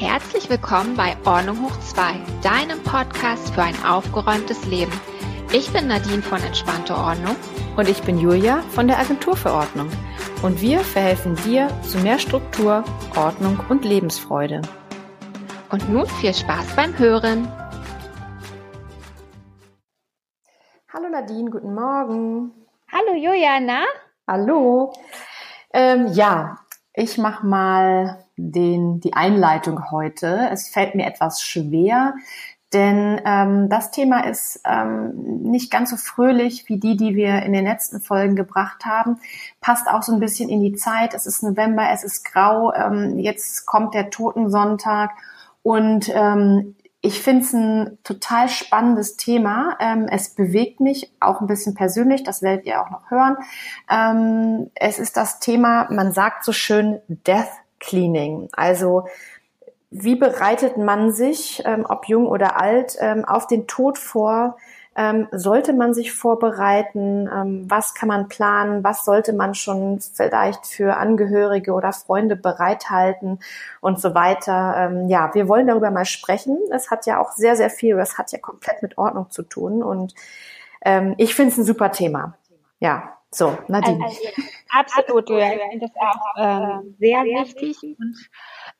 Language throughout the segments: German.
Herzlich willkommen bei Ordnung hoch 2, deinem Podcast für ein aufgeräumtes Leben. Ich bin Nadine von Entspannte Ordnung. Und ich bin Julia von der Agentur für Ordnung. Und wir verhelfen dir zu mehr Struktur, Ordnung und Lebensfreude. Und nun viel Spaß beim Hören. Hallo Nadine, guten Morgen. Hallo Julia, na? Hallo. Ähm, ja, ich mache mal den, die Einleitung heute. Es fällt mir etwas schwer, denn ähm, das Thema ist ähm, nicht ganz so fröhlich wie die, die wir in den letzten Folgen gebracht haben. Passt auch so ein bisschen in die Zeit. Es ist November, es ist grau. Ähm, jetzt kommt der Totensonntag und ähm, ich finde es ein total spannendes Thema. Ähm, es bewegt mich auch ein bisschen persönlich, das werdet ihr auch noch hören. Ähm, es ist das Thema, man sagt so schön, Death Cleaning. Also wie bereitet man sich, ähm, ob jung oder alt, ähm, auf den Tod vor? Ähm, sollte man sich vorbereiten? Ähm, was kann man planen? Was sollte man schon vielleicht für Angehörige oder Freunde bereithalten und so weiter? Ähm, ja, wir wollen darüber mal sprechen. Es hat ja auch sehr, sehr viel, es hat ja komplett mit Ordnung zu tun und ähm, ich finde es ein super Thema. Ja, so, Nadine. Also, absolut, ja, ich finde auch ähm, sehr wichtig. Und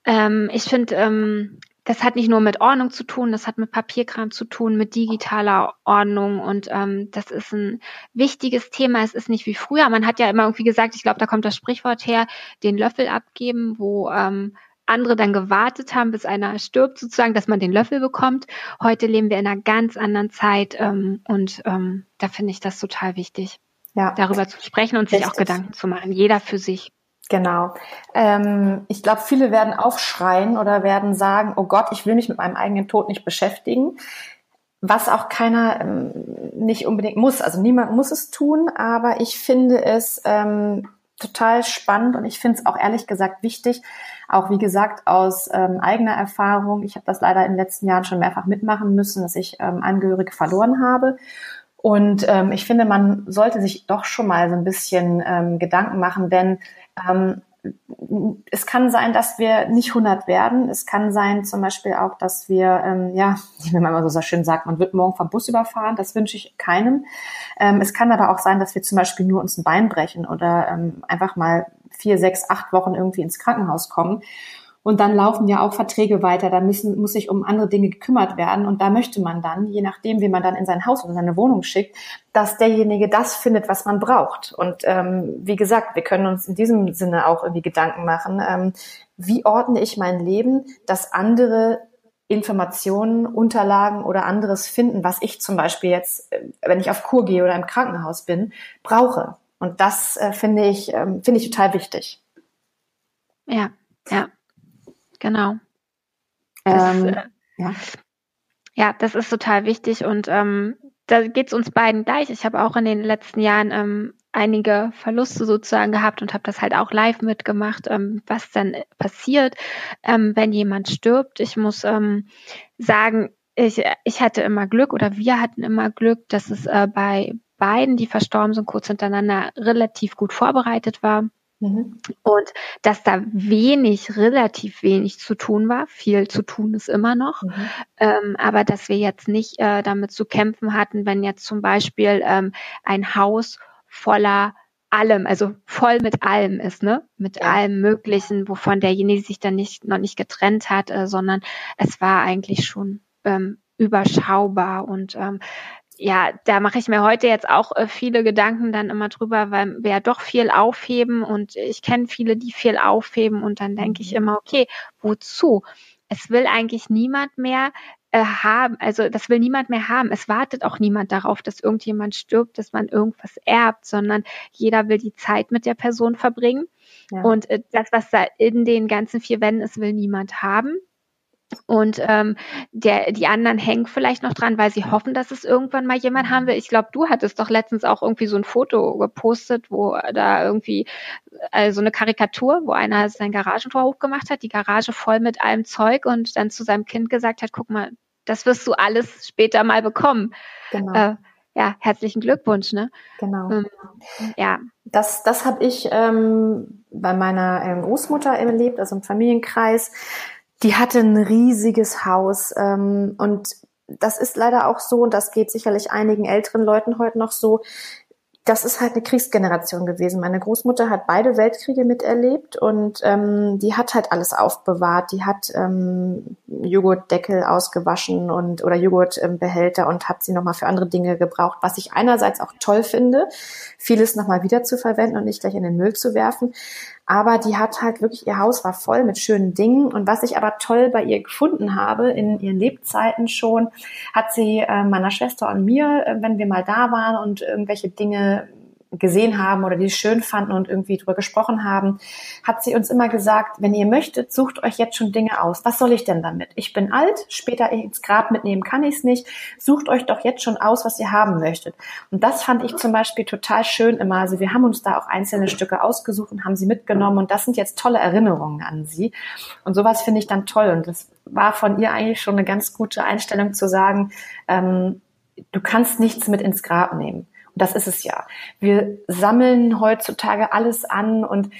ähm, ich finde, ähm, das hat nicht nur mit Ordnung zu tun, das hat mit Papierkram zu tun, mit digitaler Ordnung und ähm, das ist ein wichtiges Thema. Es ist nicht wie früher. Man hat ja immer irgendwie gesagt, ich glaube, da kommt das Sprichwort her, den Löffel abgeben, wo ähm, andere dann gewartet haben, bis einer stirbt, sozusagen, dass man den Löffel bekommt. Heute leben wir in einer ganz anderen Zeit ähm, und ähm, da finde ich das total wichtig ja. darüber zu sprechen und sich auch Gedanken zu machen, jeder für sich. Genau. Ähm, ich glaube, viele werden aufschreien oder werden sagen, oh Gott, ich will mich mit meinem eigenen Tod nicht beschäftigen. Was auch keiner ähm, nicht unbedingt muss. Also niemand muss es tun, aber ich finde es ähm, total spannend und ich finde es auch ehrlich gesagt wichtig, auch wie gesagt aus ähm, eigener Erfahrung. Ich habe das leider in den letzten Jahren schon mehrfach mitmachen müssen, dass ich ähm, Angehörige verloren habe. Und ähm, ich finde, man sollte sich doch schon mal so ein bisschen ähm, Gedanken machen, denn ähm, es kann sein, dass wir nicht 100 werden. Es kann sein zum Beispiel auch, dass wir, ähm, ja, wie man immer so schön sagt, man wird morgen vom Bus überfahren. Das wünsche ich keinem. Ähm, es kann aber auch sein, dass wir zum Beispiel nur uns ein Bein brechen oder ähm, einfach mal vier, sechs, acht Wochen irgendwie ins Krankenhaus kommen. Und dann laufen ja auch Verträge weiter, da müssen, muss sich um andere Dinge gekümmert werden. Und da möchte man dann, je nachdem, wie man dann in sein Haus oder seine Wohnung schickt, dass derjenige das findet, was man braucht. Und ähm, wie gesagt, wir können uns in diesem Sinne auch irgendwie Gedanken machen, ähm, wie ordne ich mein Leben, dass andere Informationen, Unterlagen oder anderes finden, was ich zum Beispiel jetzt, äh, wenn ich auf Kur gehe oder im Krankenhaus bin, brauche. Und das äh, finde ich, ähm, finde ich total wichtig. Ja, ja. Genau. Ähm, äh, ja. ja, das ist total wichtig und ähm, da geht es uns beiden gleich. Ich habe auch in den letzten Jahren ähm, einige Verluste sozusagen gehabt und habe das halt auch live mitgemacht, ähm, was dann passiert, ähm, wenn jemand stirbt. Ich muss ähm, sagen, ich, ich hatte immer Glück oder wir hatten immer Glück, dass es äh, bei beiden, die verstorben sind, kurz hintereinander relativ gut vorbereitet war. Mhm. Und dass da wenig, relativ wenig zu tun war. Viel zu tun ist immer noch. Mhm. Ähm, aber dass wir jetzt nicht äh, damit zu kämpfen hatten, wenn jetzt zum Beispiel ähm, ein Haus voller allem, also voll mit allem ist, ne? Mit ja. allem Möglichen, wovon derjenige sich dann nicht noch nicht getrennt hat, äh, sondern es war eigentlich schon ähm, überschaubar und ähm, ja, da mache ich mir heute jetzt auch äh, viele Gedanken dann immer drüber, weil wir ja doch viel aufheben und ich kenne viele, die viel aufheben und dann denke ich mhm. immer, okay, wozu? Es will eigentlich niemand mehr äh, haben, also das will niemand mehr haben. Es wartet auch niemand darauf, dass irgendjemand stirbt, dass man irgendwas erbt, sondern jeder will die Zeit mit der Person verbringen. Ja. Und äh, das, was da in den ganzen vier Wänden ist, will niemand haben. Und ähm, der, die anderen hängen vielleicht noch dran, weil sie hoffen, dass es irgendwann mal jemand haben will. Ich glaube, du hattest doch letztens auch irgendwie so ein Foto gepostet, wo da irgendwie äh, so eine Karikatur, wo einer sein Garagentor hochgemacht hat, die Garage voll mit allem Zeug und dann zu seinem Kind gesagt hat, guck mal, das wirst du alles später mal bekommen. Genau. Äh, ja, herzlichen Glückwunsch, ne? Genau. Ähm, ja. Das, das habe ich ähm, bei meiner ähm, Großmutter erlebt, also im Familienkreis Die hatte ein riesiges Haus ähm, und das ist leider auch so und das geht sicherlich einigen älteren Leuten heute noch so das ist halt eine Kriegsgeneration gewesen. Meine Großmutter hat beide Weltkriege miterlebt und ähm, die hat halt alles aufbewahrt. Die hat ähm, Joghurtdeckel ausgewaschen und oder Joghurtbehälter und hat sie nochmal für andere Dinge gebraucht, was ich einerseits auch toll finde, vieles nochmal wieder zu verwenden und nicht gleich in den Müll zu werfen. Aber die hat halt wirklich, ihr Haus war voll mit schönen Dingen. Und was ich aber toll bei ihr gefunden habe, in ihren Lebzeiten schon, hat sie äh, meiner Schwester und mir, äh, wenn wir mal da waren und irgendwelche Dinge gesehen haben oder die schön fanden und irgendwie drüber gesprochen haben, hat sie uns immer gesagt, wenn ihr möchtet, sucht euch jetzt schon Dinge aus. Was soll ich denn damit? Ich bin alt, später ins Grab mitnehmen kann ich es nicht. Sucht euch doch jetzt schon aus, was ihr haben möchtet. Und das fand ich zum Beispiel total schön immer. Also wir haben uns da auch einzelne Stücke ausgesucht und haben sie mitgenommen und das sind jetzt tolle Erinnerungen an sie. Und sowas finde ich dann toll und das war von ihr eigentlich schon eine ganz gute Einstellung zu sagen, ähm, du kannst nichts mit ins Grab nehmen. Das ist es ja. Wir sammeln heutzutage alles an und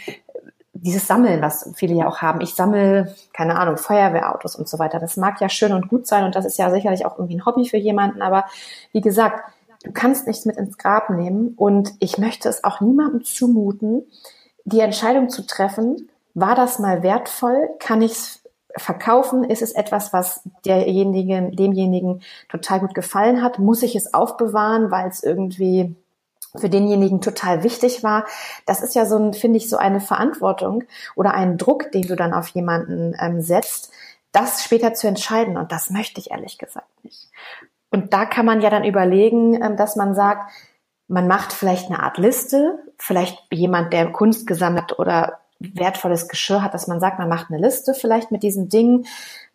dieses Sammeln, was viele ja auch haben. Ich sammle, keine Ahnung, Feuerwehrautos und so weiter. Das mag ja schön und gut sein und das ist ja sicherlich auch irgendwie ein Hobby für jemanden. Aber wie gesagt, du kannst nichts mit ins Grab nehmen und ich möchte es auch niemandem zumuten, die Entscheidung zu treffen, war das mal wertvoll? Kann ich es verkaufen? Ist es etwas, was derjenigen, demjenigen total gut gefallen hat? Muss ich es aufbewahren, weil es irgendwie für denjenigen total wichtig war. Das ist ja so ein, finde ich, so eine Verantwortung oder einen Druck, den du dann auf jemanden ähm, setzt, das später zu entscheiden. Und das möchte ich ehrlich gesagt nicht. Und da kann man ja dann überlegen, ähm, dass man sagt, man macht vielleicht eine Art Liste, vielleicht jemand, der Kunst gesammelt oder wertvolles Geschirr hat, dass man sagt, man macht eine Liste vielleicht mit diesen Dingen,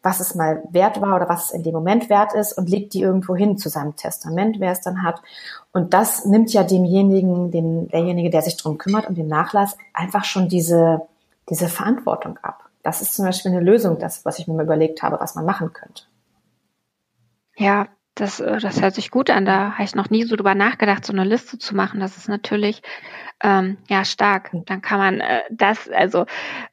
was es mal wert war oder was es in dem Moment wert ist und legt die irgendwo hin zu seinem Testament, wer es dann hat. Und das nimmt ja demjenigen, dem, derjenige, der sich drum kümmert und den Nachlass, einfach schon diese, diese Verantwortung ab. Das ist zum Beispiel eine Lösung, das, was ich mir mal überlegt habe, was man machen könnte. Ja, das, äh, das hört sich gut an. Da habe ich noch nie so drüber nachgedacht, so eine Liste zu machen. Das ist natürlich ähm, ja stark. Dann kann man äh, das, also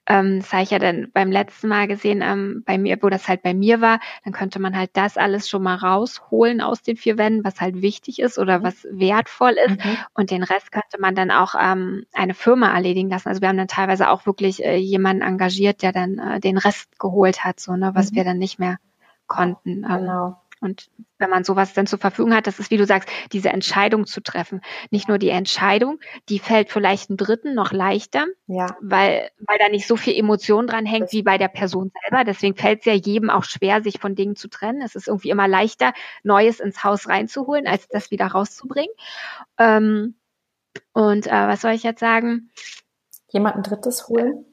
ähm, das habe ich ja dann beim letzten Mal gesehen, ähm, bei mir, wo das halt bei mir war, dann könnte man halt das alles schon mal rausholen aus den vier Wänden, was halt wichtig ist oder mhm. was wertvoll ist. Mhm. Und den Rest könnte man dann auch ähm, eine Firma erledigen lassen. Also wir haben dann teilweise auch wirklich äh, jemanden engagiert, der dann äh, den Rest geholt hat, so ne, was mhm. wir dann nicht mehr konnten. Ähm, genau. Und wenn man sowas dann zur Verfügung hat, das ist, wie du sagst, diese Entscheidung zu treffen. Nicht nur die Entscheidung, die fällt vielleicht einem Dritten noch leichter, ja. weil, weil da nicht so viel Emotion dran hängt wie bei der Person selber. Deswegen fällt es ja jedem auch schwer, sich von Dingen zu trennen. Es ist irgendwie immer leichter, Neues ins Haus reinzuholen, als das wieder rauszubringen. Ähm, und äh, was soll ich jetzt sagen? Jemanden Drittes holen?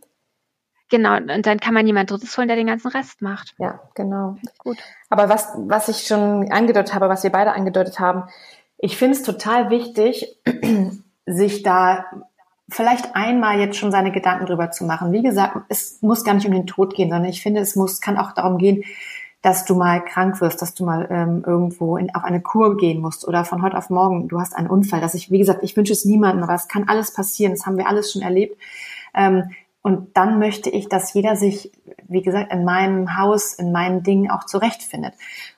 Genau, und dann kann man jemand Drittes holen, der den ganzen Rest macht. Ja, genau. Gut. Aber was, was ich schon angedeutet habe, was wir beide angedeutet haben, ich finde es total wichtig, sich da vielleicht einmal jetzt schon seine Gedanken drüber zu machen. Wie gesagt, es muss gar nicht um den Tod gehen, sondern ich finde, es muss, kann auch darum gehen, dass du mal krank wirst, dass du mal ähm, irgendwo in, auf eine Kur gehen musst oder von heute auf morgen, du hast einen Unfall. Dass ich, wie gesagt, ich wünsche es niemandem, aber es kann alles passieren, das haben wir alles schon erlebt. Ähm, und dann möchte ich, dass jeder sich, wie gesagt, in meinem Haus, in meinen Dingen auch zurechtfindet.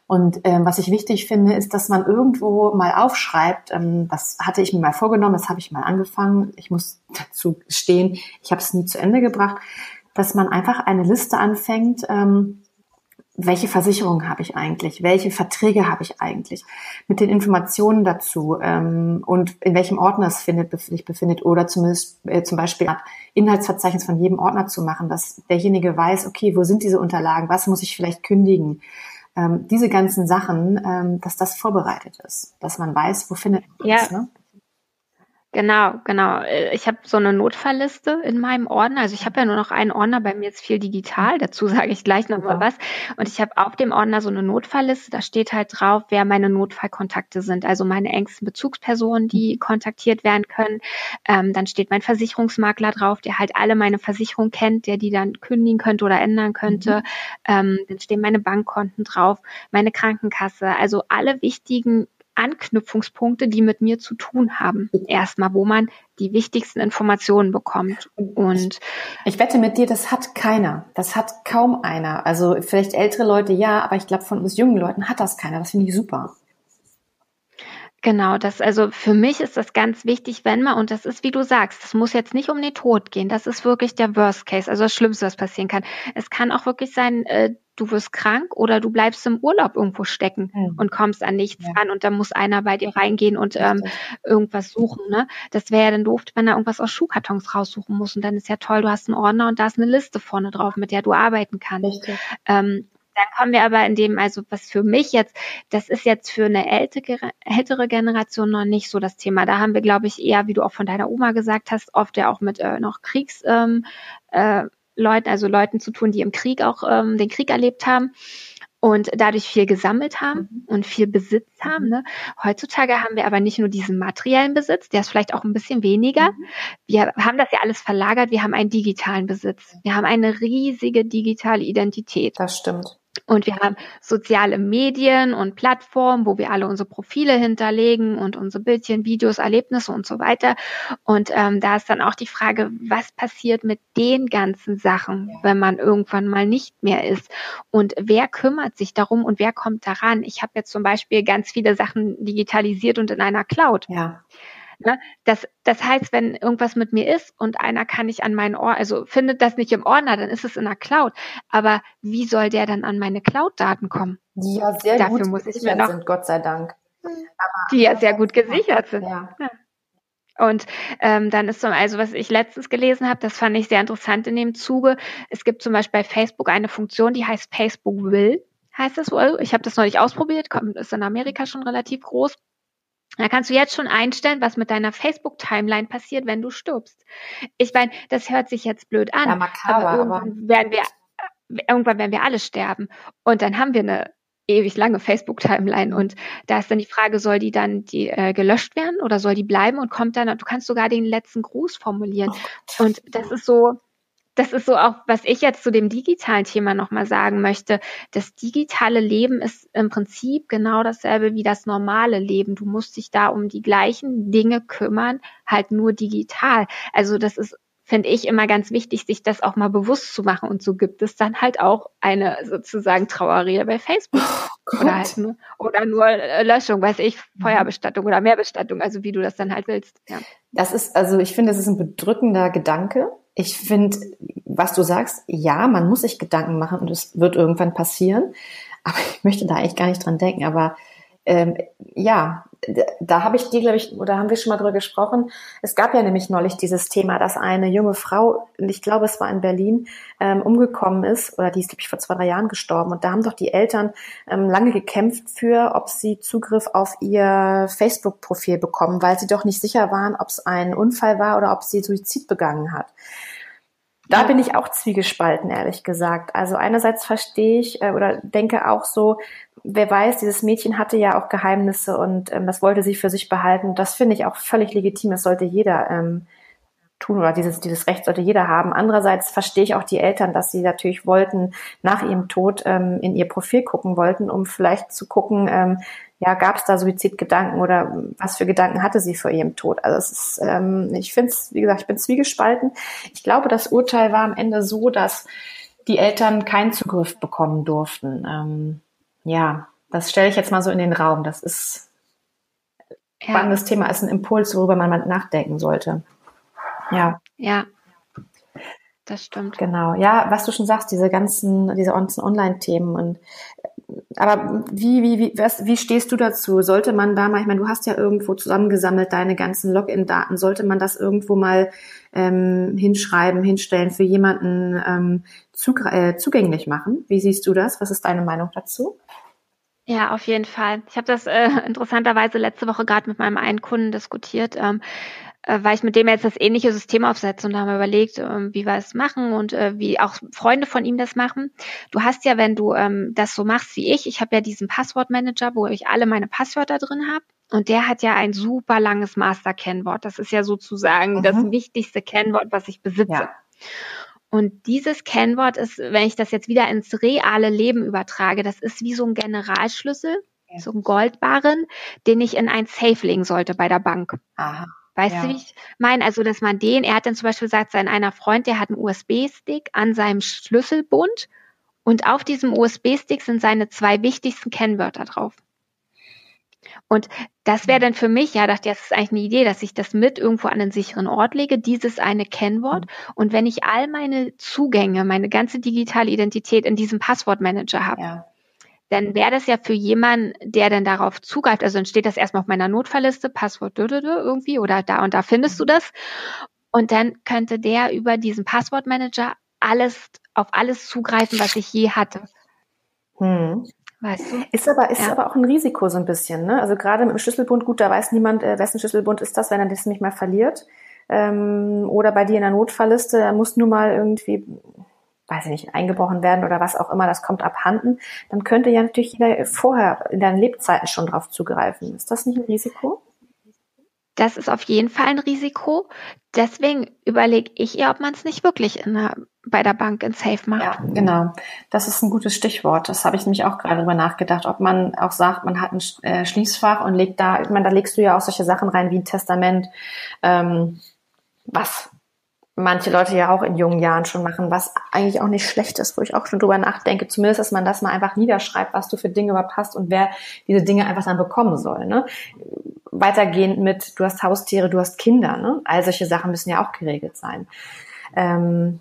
Und ähm, was ich wichtig finde, ist, dass man irgendwo mal aufschreibt, ähm, das hatte ich mir mal vorgenommen, das habe ich mal angefangen. Ich muss dazu stehen, ich habe es nie zu Ende gebracht, dass man einfach eine Liste anfängt, ähm, welche Versicherung habe ich eigentlich, welche Verträge habe ich eigentlich, mit den Informationen dazu ähm, und in welchem Ordner es findet, sich befindet oder zumindest äh, zum Beispiel ein Inhaltsverzeichnis von jedem Ordner zu machen, dass derjenige weiß, okay, wo sind diese Unterlagen, was muss ich vielleicht kündigen, ähm, diese ganzen Sachen, ähm, dass das vorbereitet ist, dass man weiß, wo findet man ja. das. Ne? Genau, genau. Äh, ich habe so eine Notfallliste in meinem Ordner. Also ich habe ja nur noch einen Ordner, bei mir jetzt viel digital, dazu sage ich gleich noch mal was. Und ich habe auf dem Ordner so eine Notfallliste, da steht halt drauf, wer meine Notfallkontakte sind, also meine engsten Bezugspersonen, die mhm. kontaktiert werden können. Ähm, dann steht mein Versicherungsmakler drauf, der halt alle meine Versicherungen kennt, der die dann kündigen könnte oder ändern könnte. Mhm. Ähm, dann stehen meine Bankkonten drauf, meine Krankenkasse, also alle wichtigen Anknüpfungspunkte, die mit mir zu tun haben. Erstmal, wo man die wichtigsten Informationen bekommt. Und ich wette mit dir, das hat keiner. Das hat kaum einer. Also vielleicht ältere Leute ja, aber ich glaube, von uns jungen Leuten hat das keiner. Das finde ich super. Genau, das also für mich ist das ganz wichtig, wenn man und das ist wie du sagst, das muss jetzt nicht um den Tod gehen, das ist wirklich der Worst Case, also das Schlimmste, was passieren kann. Es kann auch wirklich sein, äh, du wirst krank oder du bleibst im Urlaub irgendwo stecken mhm. und kommst an nichts ja. ran und dann muss einer bei dir reingehen und ähm, irgendwas suchen. Ne? Das wäre ja dann doof, wenn er irgendwas aus Schuhkartons raussuchen muss und dann ist ja toll, du hast einen Ordner und da ist eine Liste vorne drauf, mit der du arbeiten kannst. Ähm, dann kommen wir aber in dem, also was für mich jetzt, das ist jetzt für eine ältere, ältere Generation noch nicht so das Thema. Da haben wir, glaube ich, eher, wie du auch von deiner Oma gesagt hast, oft ja auch mit äh, noch Kriegs, ähm, äh, Leuten, also Leuten zu tun, die im Krieg auch ähm, den Krieg erlebt haben und dadurch viel gesammelt haben mhm. und viel Besitz haben. Mhm. Ne? Heutzutage haben wir aber nicht nur diesen materiellen Besitz, der ist vielleicht auch ein bisschen weniger. Mhm. Wir haben das ja alles verlagert, wir haben einen digitalen Besitz. Wir haben eine riesige digitale Identität. Das stimmt. Und wir haben soziale Medien und Plattformen, wo wir alle unsere Profile hinterlegen und unsere Bildchen, Videos, Erlebnisse und so weiter. Und ähm, da ist dann auch die Frage, was passiert mit den ganzen Sachen, wenn man irgendwann mal nicht mehr ist? Und wer kümmert sich darum und wer kommt daran? Ich habe jetzt zum Beispiel ganz viele Sachen digitalisiert und in einer Cloud. Ja. Ne? Das, das heißt, wenn irgendwas mit mir ist und einer kann nicht an meinen Ordner, also findet das nicht im Ordner, dann ist es in der Cloud. Aber wie soll der dann an meine Cloud-Daten kommen? Die ja sehr Dafür gut muss ich mir noch, sind, Gott sei Dank. Aber die ja sehr gut gesichert sind. Ja. ja. Und ähm, dann ist so, also was ich letztens gelesen habe, das fand ich sehr interessant in dem Zuge. Es gibt zum Beispiel bei Facebook eine Funktion, die heißt Facebook Will, heißt das wohl. Ich habe das noch nicht ausprobiert, kommt, ist in Amerika schon relativ groß. Da kannst du jetzt schon einstellen, was mit deiner Facebook-Timeline passiert, wenn du stirbst. Ich meine, das hört sich jetzt blöd an, ja, makaber, aber irgendwann werden wir irgendwann werden wir alle sterben. Und dann haben wir eine ewig lange Facebook-Timeline. Und da ist dann die Frage, soll die dann die äh, gelöscht werden oder soll die bleiben und kommt dann, du kannst sogar den letzten Gruß formulieren. Oh und das ist so, das ist so auch, was ich jetzt zu dem digitalen Thema nochmal sagen möchte. Das digitale Leben ist im Prinzip genau dasselbe wie das normale Leben. Du musst dich da um die gleichen Dinge kümmern, halt nur digital. Also das ist finde ich immer ganz wichtig, sich das auch mal bewusst zu machen. Und so gibt es dann halt auch eine sozusagen Trauerrede bei Facebook. Oh oder, halt nur, oder nur Löschung, weiß ich. Feuerbestattung oder Mehrbestattung, also wie du das dann halt willst. Ja. Das ist, also ich finde, das ist ein bedrückender Gedanke, ich finde, was du sagst, ja, man muss sich Gedanken machen und es wird irgendwann passieren. Aber ich möchte da eigentlich gar nicht dran denken. Aber ähm, ja, da habe ich dir, glaube ich, oder haben wir schon mal drüber gesprochen. Es gab ja nämlich neulich dieses Thema, dass eine junge Frau, ich glaube, es war in Berlin, ähm, umgekommen ist, oder die ist, glaube ich, vor zwei, drei Jahren gestorben. Und da haben doch die Eltern ähm, lange gekämpft für, ob sie Zugriff auf ihr Facebook-Profil bekommen, weil sie doch nicht sicher waren, ob es ein Unfall war oder ob sie Suizid begangen hat. Da bin ich auch zwiegespalten, ehrlich gesagt. Also einerseits verstehe ich äh, oder denke auch so, wer weiß, dieses Mädchen hatte ja auch Geheimnisse und ähm, das wollte sie für sich behalten. Das finde ich auch völlig legitim. Das sollte jeder ähm, tun oder dieses, dieses Recht sollte jeder haben. Andererseits verstehe ich auch die Eltern, dass sie natürlich wollten, nach ihrem Tod ähm, in ihr Profil gucken wollten, um vielleicht zu gucken, ähm, ja, gab es da Suizidgedanken oder was für Gedanken hatte sie vor ihrem Tod? Also es ist, ähm, ich finde es, wie gesagt, ich bin zwiegespalten. Ich glaube, das Urteil war am Ende so, dass die Eltern keinen Zugriff bekommen durften. Ähm, ja, das stelle ich jetzt mal so in den Raum. Das ist ein spannendes Thema, ist ein Impuls, worüber man mal nachdenken sollte. Ja. Ja. Das stimmt. Genau. Ja, was du schon sagst, diese ganzen, diese Online-Themen und aber wie, wie, wie, was, wie stehst du dazu? Sollte man da mal, ich meine, du hast ja irgendwo zusammengesammelt deine ganzen Login-Daten, sollte man das irgendwo mal ähm, hinschreiben, hinstellen, für jemanden ähm, zug, äh, zugänglich machen? Wie siehst du das? Was ist deine Meinung dazu? Ja, auf jeden Fall. Ich habe das äh, interessanterweise letzte Woche gerade mit meinem einen Kunden diskutiert. Ähm, äh, weil ich mit dem jetzt das ähnliche System aufsetze und da haben wir überlegt, äh, wie wir es machen und äh, wie auch Freunde von ihm das machen. Du hast ja, wenn du ähm, das so machst wie ich, ich habe ja diesen Passwortmanager, wo ich alle meine Passwörter drin habe. Und der hat ja ein super langes Master-Kennwort. Das ist ja sozusagen mhm. das wichtigste Kennwort, was ich besitze. Ja. Und dieses Kennwort ist, wenn ich das jetzt wieder ins reale Leben übertrage, das ist wie so ein Generalschlüssel so einen Goldbarren, den ich in ein Safe legen sollte bei der Bank. Aha. Weißt ja. du, wie ich meine? Also, dass man den, er hat dann zum Beispiel gesagt, sein einer Freund, der hat einen USB-Stick an seinem Schlüsselbund und auf diesem USB-Stick sind seine zwei wichtigsten Kennwörter drauf. Und das wäre dann für mich, ja, dachte ich, das ist eigentlich eine Idee, dass ich das mit irgendwo an einen sicheren Ort lege, dieses eine Kennwort. Mhm. Und wenn ich all meine Zugänge, meine ganze digitale Identität in diesem Passwortmanager habe, ja. Dann wäre das ja für jemanden, der dann darauf zugreift, also dann steht das erstmal auf meiner Notfallliste, Passwort irgendwie oder da und da findest du das. Und dann könnte der über diesen Passwortmanager alles, auf alles zugreifen, was ich je hatte. Hm. Weißt du? Ist aber, ist ja. aber auch ein Risiko so ein bisschen, ne? Also gerade mit dem Schlüsselbund, gut, da weiß niemand, äh, wessen Schlüsselbund ist das, wenn er das nicht mal verliert. Ähm, oder bei dir in der Notfallliste, da muss nur mal irgendwie, weiß ich nicht, eingebrochen werden oder was auch immer, das kommt abhanden. Dann könnte ja natürlich jeder vorher in deinen Lebzeiten schon drauf zugreifen. Ist das nicht ein Risiko? Das ist auf jeden Fall ein Risiko. Deswegen überlege ich eher, ob man es nicht wirklich der, bei der Bank in Safe macht. Ja, genau. Das ist ein gutes Stichwort. Das habe ich nämlich auch gerade drüber nachgedacht, ob man auch sagt, man hat ein äh, Schließfach und legt da, ich meine, da legst du ja auch solche Sachen rein wie ein Testament, ähm, was manche Leute ja auch in jungen Jahren schon machen, was eigentlich auch nicht schlecht ist, wo ich auch schon drüber nachdenke, zumindest, dass man das mal einfach niederschreibt, was du für Dinge überhaupt hast und wer diese Dinge einfach dann bekommen soll. Ne? Weitergehend mit, du hast Haustiere, du hast Kinder, ne? all solche Sachen müssen ja auch geregelt sein. Ähm,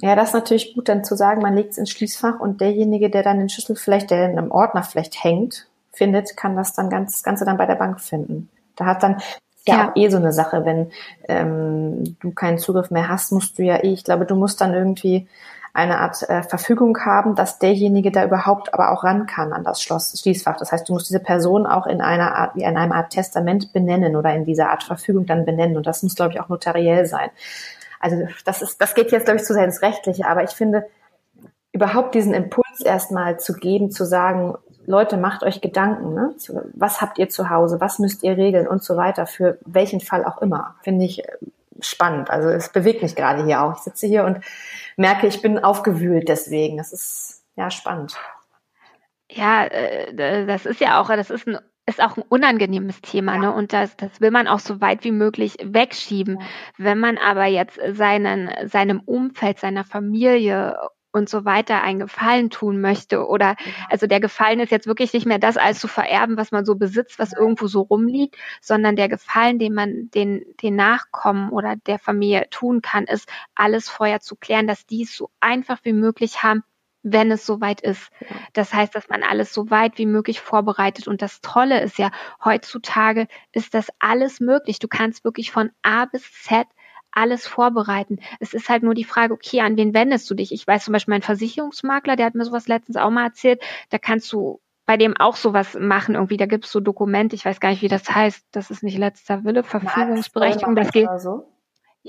ja, das ist natürlich gut, dann zu sagen, man legt es ins Schließfach und derjenige, der dann den Schlüssel vielleicht, der in einem Ordner vielleicht hängt, findet, kann das dann ganz, das Ganze dann bei der Bank finden. Da hat dann ja, ja, auch eh so eine Sache, wenn ähm, du keinen Zugriff mehr hast, musst du ja eh, ich glaube, du musst dann irgendwie eine Art äh, Verfügung haben, dass derjenige da überhaupt aber auch ran kann an das Schloss, Schließfach. Das heißt, du musst diese Person auch in einer Art, wie in einer Art Testament benennen oder in dieser Art Verfügung dann benennen. Und das muss, glaube ich, auch notariell sein. Also das ist, das geht jetzt, glaube ich, zu sehr ins Rechtliche, aber ich finde, überhaupt diesen Impuls erstmal zu geben, zu sagen, Leute, macht euch Gedanken, ne? was habt ihr zu Hause, was müsst ihr regeln und so weiter, für welchen Fall auch immer, finde ich äh, spannend. Also es bewegt mich gerade hier auch. Ich sitze hier und merke, ich bin aufgewühlt deswegen. Das ist ja spannend. Ja, äh, das ist ja auch, das ist ein ist auch ein unangenehmes Thema, ja. ne? Und das, das will man auch so weit wie möglich wegschieben. Ja. Wenn man aber jetzt seinen, seinem Umfeld, seiner Familie und so weiter einen Gefallen tun möchte oder also der Gefallen ist jetzt wirklich nicht mehr das alles zu vererben, was man so besitzt, was irgendwo so rumliegt, sondern der Gefallen, den man den den Nachkommen oder der Familie tun kann, ist alles vorher zu klären, dass die es so einfach wie möglich haben, wenn es soweit ist. Das heißt, dass man alles so weit wie möglich vorbereitet. Und das Tolle ist ja, heutzutage ist das alles möglich. Du kannst wirklich von A bis Z alles vorbereiten. Es ist halt nur die Frage, okay, an wen wendest du dich? Ich weiß zum Beispiel, mein Versicherungsmakler, der hat mir sowas letztens auch mal erzählt, da kannst du bei dem auch sowas machen irgendwie. Da gibt es so Dokumente, ich weiß gar nicht, wie das heißt. Das ist nicht letzter Wille, Verfügungsberechtigung. Das geht. So?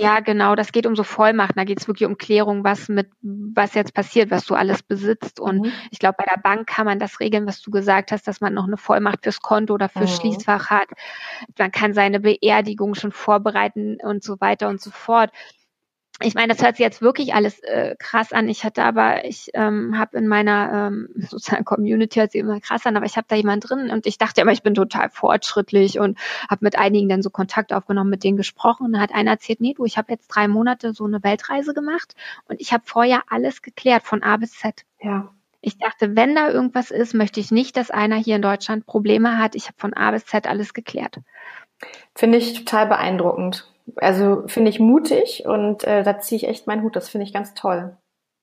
Ja, genau, das geht um so Vollmachten. Da geht es wirklich um Klärung, was mit, was jetzt passiert, was du alles besitzt. Und mhm. ich glaube, bei der Bank kann man das regeln, was du gesagt hast, dass man noch eine Vollmacht fürs Konto oder fürs mhm. Schließfach hat. Man kann seine Beerdigung schon vorbereiten und so weiter und so fort ich meine, das hört sich jetzt wirklich alles äh, krass an. Ich hatte aber, ich ähm, habe in meiner ähm, sozialen Community hört sich immer krass an, aber ich habe da jemand drin und ich dachte immer, ich bin total fortschrittlich und habe mit einigen dann so Kontakt aufgenommen, mit denen gesprochen. Und dann hat einer erzählt, nee, du, ich habe jetzt drei Monate so eine Weltreise gemacht und ich habe vorher alles geklärt von A bis Z. Ja. Ich dachte, wenn da irgendwas ist, möchte ich nicht, dass einer hier in Deutschland Probleme hat. Ich habe von A bis Z alles geklärt. Finde ich total beeindruckend also finde ich mutig und äh, da ziehe ich echt meinen Hut. Das finde ich ganz toll.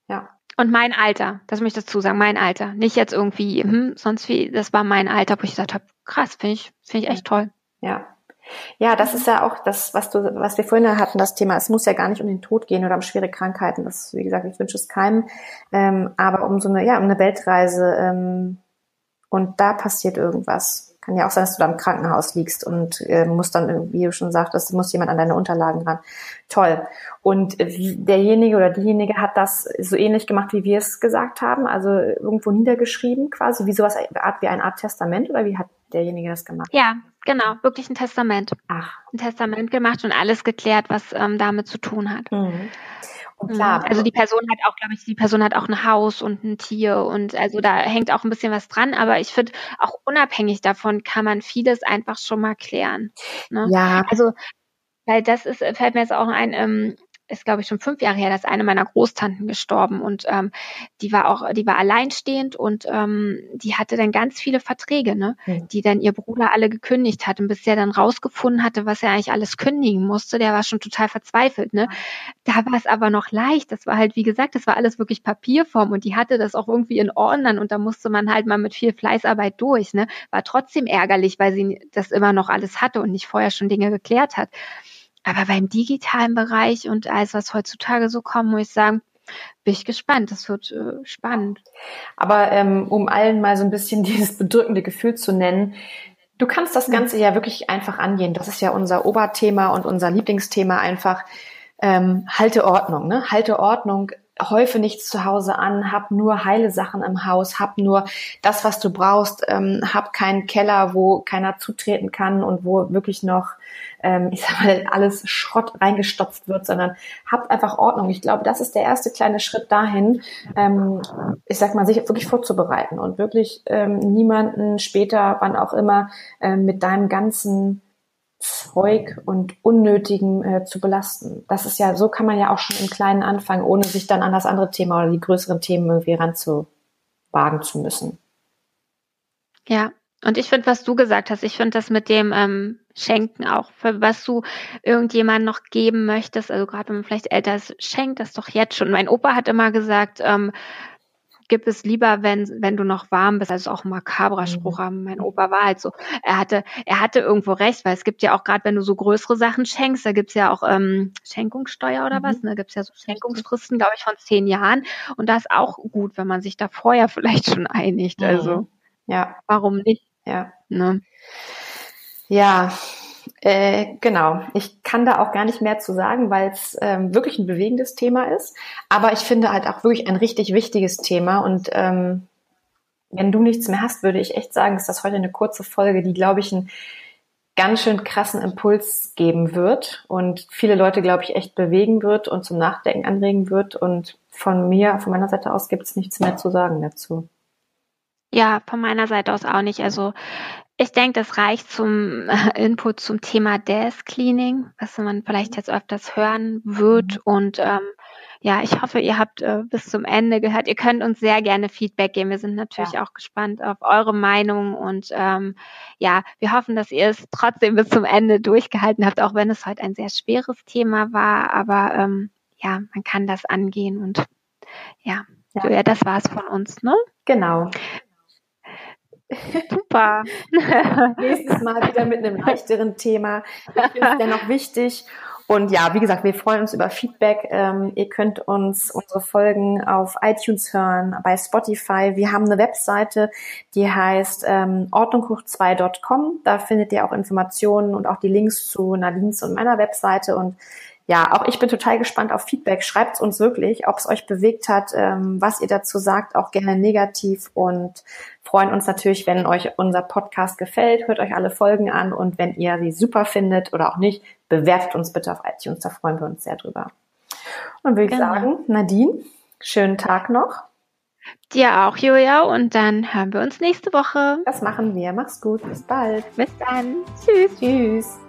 Ja. Und mein Alter, das möchte ich dazu sagen, mein Alter. Nicht jetzt irgendwie, hm, sonst wie, das war mein Alter, wo ich gesagt habe, krass, finde ich, finde ich echt toll. Ja. Ja, das ist ja auch das, was du, was wir vorhin hatten, das Thema. Es muss ja gar nicht um den Tod gehen oder um schwere Krankheiten. Das, wie gesagt, ich wünsche es keinem. Ähm, aber um so eine, ja, um eine Weltreise. Ähm, und da passiert irgendwas. Kann ja auch sein, dass du da im Krankenhaus liegst und äh, musst dann, wie du schon sagtest, muss jemand an deine Unterlagen ran. Toll. Und äh, derjenige oder diejenige hat das so ähnlich gemacht, wie wir es gesagt haben, also irgendwo niedergeschrieben quasi, wie sowas, Art, wie eine Art Testament oder wie hat derjenige das gemacht? Ja, genau, wirklich ein Testament. Ach. Ein Testament gemacht und alles geklärt, was ähm, damit zu tun hat. Mhm. Und klar, also die Person hat auch, glaube ich, die Person hat auch ein Haus und ein Tier und also da hängt auch ein bisschen was dran, aber ich finde, auch unabhängig davon kann man vieles einfach schon mal klären. Ne? Ja. Also weil das ist, fällt mir jetzt auch ein, ähm, ist, glaube ich, schon fünf Jahre her, dass eine meiner Großtanten gestorben und ähm, die war auch, die war alleinstehend und ähm, die hatte dann ganz viele Verträge, ne, mhm. die dann ihr Bruder alle gekündigt hat und bis er dann rausgefunden hatte, was er eigentlich alles kündigen musste, der war schon total verzweifelt, ne. Da war es aber noch leicht. Das war halt, wie gesagt, das war alles wirklich Papierform und die hatte das auch irgendwie in Ordnern und da musste man halt mal mit viel Fleißarbeit durch, ne. War trotzdem ärgerlich, weil sie das immer noch alles hatte und nicht vorher schon Dinge geklärt hat. Aber beim digitalen Bereich und alles, was heutzutage so kommt, muss ich sagen, bin ich gespannt. Das wird äh, spannend. Aber ähm, um allen mal so ein bisschen dieses bedrückende Gefühl zu nennen, du kannst das Ganze ja wirklich einfach angehen. Das ist ja unser Oberthema und unser Lieblingsthema einfach. Ähm, halte Ordnung, ne? Halte Ordnung häufe nichts zu Hause an, hab nur heile Sachen im Haus, hab nur das, was du brauchst, ähm, hab keinen Keller, wo keiner zutreten kann und wo wirklich noch, ähm, ich sag mal, alles Schrott reingestopft wird, sondern hab einfach Ordnung. Ich glaube, das ist der erste kleine Schritt dahin, ähm, ich sag mal, sich wirklich vorzubereiten und wirklich ähm, niemanden später, wann auch immer, ähm, mit deinem ganzen Zeug und Unnötigem äh, zu belasten. Das ist ja, so kann man ja auch schon im Kleinen anfangen, ohne sich dann an das andere Thema oder die größeren Themen irgendwie ranzuwagen zu müssen. Ja, und ich finde, was du gesagt hast, ich finde das mit dem ähm, Schenken auch, für was du irgendjemand noch geben möchtest, also gerade wenn man vielleicht älter ist, schenkt das doch jetzt schon. Mein Opa hat immer gesagt, ähm, gib es lieber, wenn, wenn du noch warm bist. Also auch ein makabrer mhm. Spruch. Mhm. Mein Opa war halt so. Er hatte, er hatte irgendwo recht, weil es gibt ja auch gerade, wenn du so größere Sachen schenkst, da gibt's ja auch ähm, Schenkungssteuer oder mhm. was. Ne? Da gibt's ja so Schenkungsfristen, glaube ich, von zehn Jahren. Und da ist auch gut, wenn man sich da vorher vielleicht schon einigt. Mhm. Also ja, warum nicht? Ja. Ne? Ja, äh, genau. Ich kann da auch gar nicht mehr zu sagen, weil es ähm, wirklich ein bewegendes Thema ist. Aber ich finde halt auch wirklich ein richtig wichtiges Thema. Und ähm, wenn du nichts mehr hast, würde ich echt sagen, ist das heute eine kurze Folge, die, glaube ich, einen ganz schön krassen Impuls geben wird und viele Leute, glaube ich, echt bewegen wird und zum Nachdenken anregen wird. Und von mir, von meiner Seite aus, gibt es nichts mehr zu sagen dazu. Ja, von meiner Seite aus auch nicht. Also ich denke, das reicht zum Input zum Thema Desk Cleaning, was man vielleicht jetzt öfters hören wird. Mhm. Und ähm, ja, ich hoffe, ihr habt äh, bis zum Ende gehört. Ihr könnt uns sehr gerne Feedback geben. Wir sind natürlich ja. auch gespannt auf eure Meinung und ähm, ja, wir hoffen, dass ihr es trotzdem bis zum Ende durchgehalten habt, auch wenn es heute ein sehr schweres Thema war. Aber ähm, ja, man kann das angehen und ja, ja. ja das war's von uns, ne? Genau. Super. Nächstes Mal wieder mit einem leichteren Thema. Ich finde es dennoch wichtig. Und ja, wie gesagt, wir freuen uns über Feedback. Ähm, ihr könnt uns unsere Folgen auf iTunes hören, bei Spotify. Wir haben eine Webseite, die heißt ähm, ordnunghoch2.com. Da findet ihr auch Informationen und auch die Links zu Nadines und meiner Webseite. Und ja, auch ich bin total gespannt auf Feedback. Schreibt uns wirklich, ob es euch bewegt hat, ähm, was ihr dazu sagt, auch gerne negativ und freuen uns natürlich, wenn euch unser Podcast gefällt. Hört euch alle Folgen an und wenn ihr sie super findet oder auch nicht, bewertet uns bitte auf iTunes. Da freuen wir uns sehr drüber. Und würde ich genau. sagen, Nadine, schönen Tag noch. Dir auch, Julia. Und dann hören wir uns nächste Woche. Das machen wir. Mach's gut. Bis bald. Bis dann. Tschüss. Tschüss.